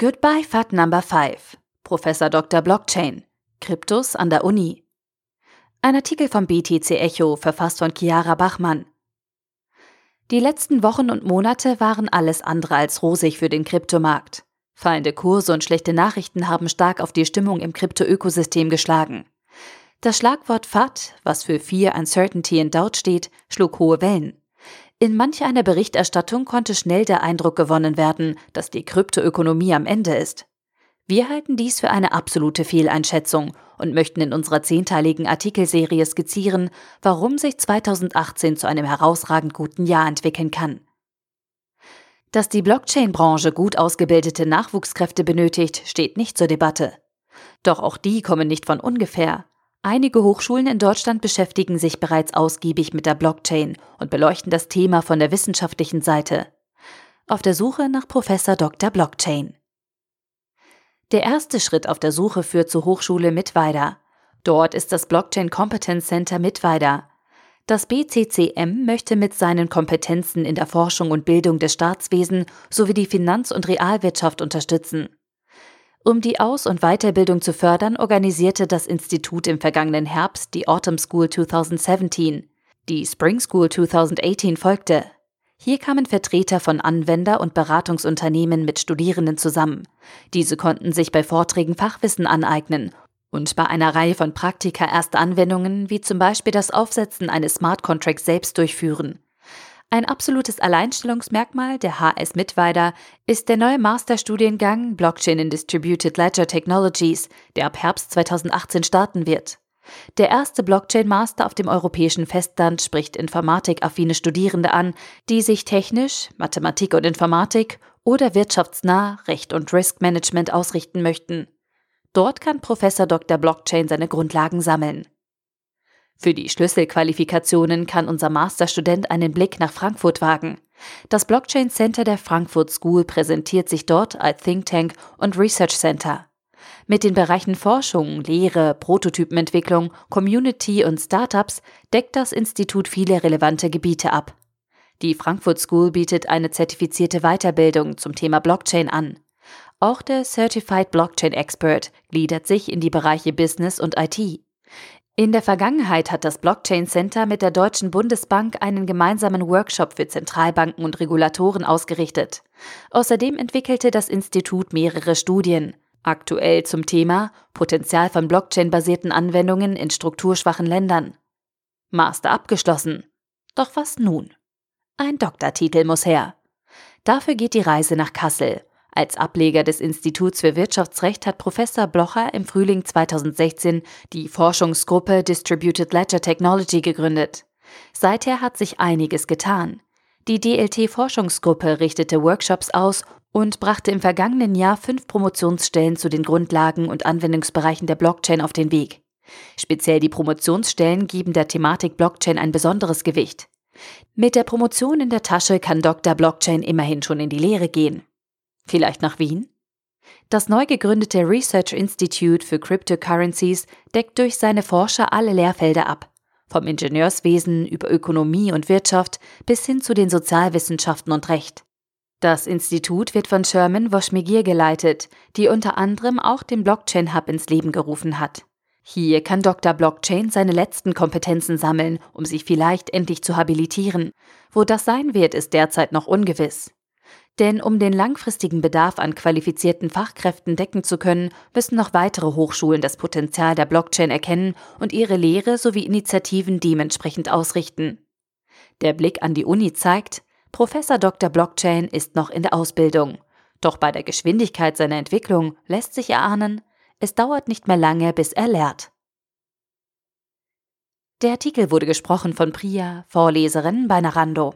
Goodbye FAT Number 5. Professor Dr. Blockchain. Kryptos an der Uni. Ein Artikel vom BTC Echo, verfasst von Chiara Bachmann. Die letzten Wochen und Monate waren alles andere als rosig für den Kryptomarkt. Fallende Kurse und schlechte Nachrichten haben stark auf die Stimmung im Krypto-Ökosystem geschlagen. Das Schlagwort FAT, was für Fear, Uncertainty and Doubt steht, schlug hohe Wellen. In manch einer Berichterstattung konnte schnell der Eindruck gewonnen werden, dass die Kryptoökonomie am Ende ist. Wir halten dies für eine absolute Fehleinschätzung und möchten in unserer zehnteiligen Artikelserie skizzieren, warum sich 2018 zu einem herausragend guten Jahr entwickeln kann. Dass die Blockchain-Branche gut ausgebildete Nachwuchskräfte benötigt, steht nicht zur Debatte. Doch auch die kommen nicht von ungefähr. Einige Hochschulen in Deutschland beschäftigen sich bereits ausgiebig mit der Blockchain und beleuchten das Thema von der wissenschaftlichen Seite. Auf der Suche nach Professor Dr. Blockchain. Der erste Schritt auf der Suche führt zur Hochschule Mittweida. Dort ist das Blockchain Competence Center Mittweida. Das BCCM möchte mit seinen Kompetenzen in der Forschung und Bildung des Staatswesen sowie die Finanz- und Realwirtschaft unterstützen. Um die Aus- und Weiterbildung zu fördern, organisierte das Institut im vergangenen Herbst die Autumn School 2017. Die Spring School 2018 folgte. Hier kamen Vertreter von Anwender- und Beratungsunternehmen mit Studierenden zusammen. Diese konnten sich bei Vorträgen Fachwissen aneignen und bei einer Reihe von Praktika erste Anwendungen wie zum Beispiel das Aufsetzen eines Smart Contracts selbst durchführen. Ein absolutes Alleinstellungsmerkmal der HS Mittweida ist der neue Masterstudiengang Blockchain in Distributed Ledger Technologies, der ab Herbst 2018 starten wird. Der erste Blockchain-Master auf dem europäischen Festland spricht informatikaffine Studierende an, die sich technisch, Mathematik und Informatik oder wirtschaftsnah Recht und Risk Management ausrichten möchten. Dort kann Professor Dr. Blockchain seine Grundlagen sammeln. Für die Schlüsselqualifikationen kann unser Masterstudent einen Blick nach Frankfurt wagen. Das Blockchain Center der Frankfurt School präsentiert sich dort als Think Tank und Research Center. Mit den Bereichen Forschung, Lehre, Prototypenentwicklung, Community und Startups deckt das Institut viele relevante Gebiete ab. Die Frankfurt School bietet eine zertifizierte Weiterbildung zum Thema Blockchain an. Auch der Certified Blockchain Expert gliedert sich in die Bereiche Business und IT. In der Vergangenheit hat das Blockchain Center mit der Deutschen Bundesbank einen gemeinsamen Workshop für Zentralbanken und Regulatoren ausgerichtet. Außerdem entwickelte das Institut mehrere Studien, Aktuell zum Thema Potenzial von Blockchain-basierten Anwendungen in strukturschwachen Ländern. Master abgeschlossen. Doch was nun? Ein Doktortitel muss her. Dafür geht die Reise nach Kassel. Als Ableger des Instituts für Wirtschaftsrecht hat Professor Blocher im Frühling 2016 die Forschungsgruppe Distributed Ledger Technology gegründet. Seither hat sich einiges getan. Die DLT-Forschungsgruppe richtete Workshops aus und brachte im vergangenen Jahr fünf Promotionsstellen zu den Grundlagen und Anwendungsbereichen der Blockchain auf den Weg. Speziell die Promotionsstellen geben der Thematik Blockchain ein besonderes Gewicht. Mit der Promotion in der Tasche kann Dr. Blockchain immerhin schon in die Lehre gehen. Vielleicht nach Wien? Das neu gegründete Research Institute für Cryptocurrencies deckt durch seine Forscher alle Lehrfelder ab, vom Ingenieurswesen über Ökonomie und Wirtschaft bis hin zu den Sozialwissenschaften und Recht. Das Institut wird von Sherman Woschmigir geleitet, die unter anderem auch den Blockchain Hub ins Leben gerufen hat. Hier kann Dr. Blockchain seine letzten Kompetenzen sammeln, um sich vielleicht endlich zu habilitieren. Wo das sein wird, ist derzeit noch ungewiss. Denn um den langfristigen Bedarf an qualifizierten Fachkräften decken zu können, müssen noch weitere Hochschulen das Potenzial der Blockchain erkennen und ihre Lehre sowie Initiativen dementsprechend ausrichten. Der Blick an die Uni zeigt, Professor Dr. Blockchain ist noch in der Ausbildung. Doch bei der Geschwindigkeit seiner Entwicklung lässt sich erahnen, es dauert nicht mehr lange, bis er lehrt. Der Artikel wurde gesprochen von Priya, Vorleserin bei Narando.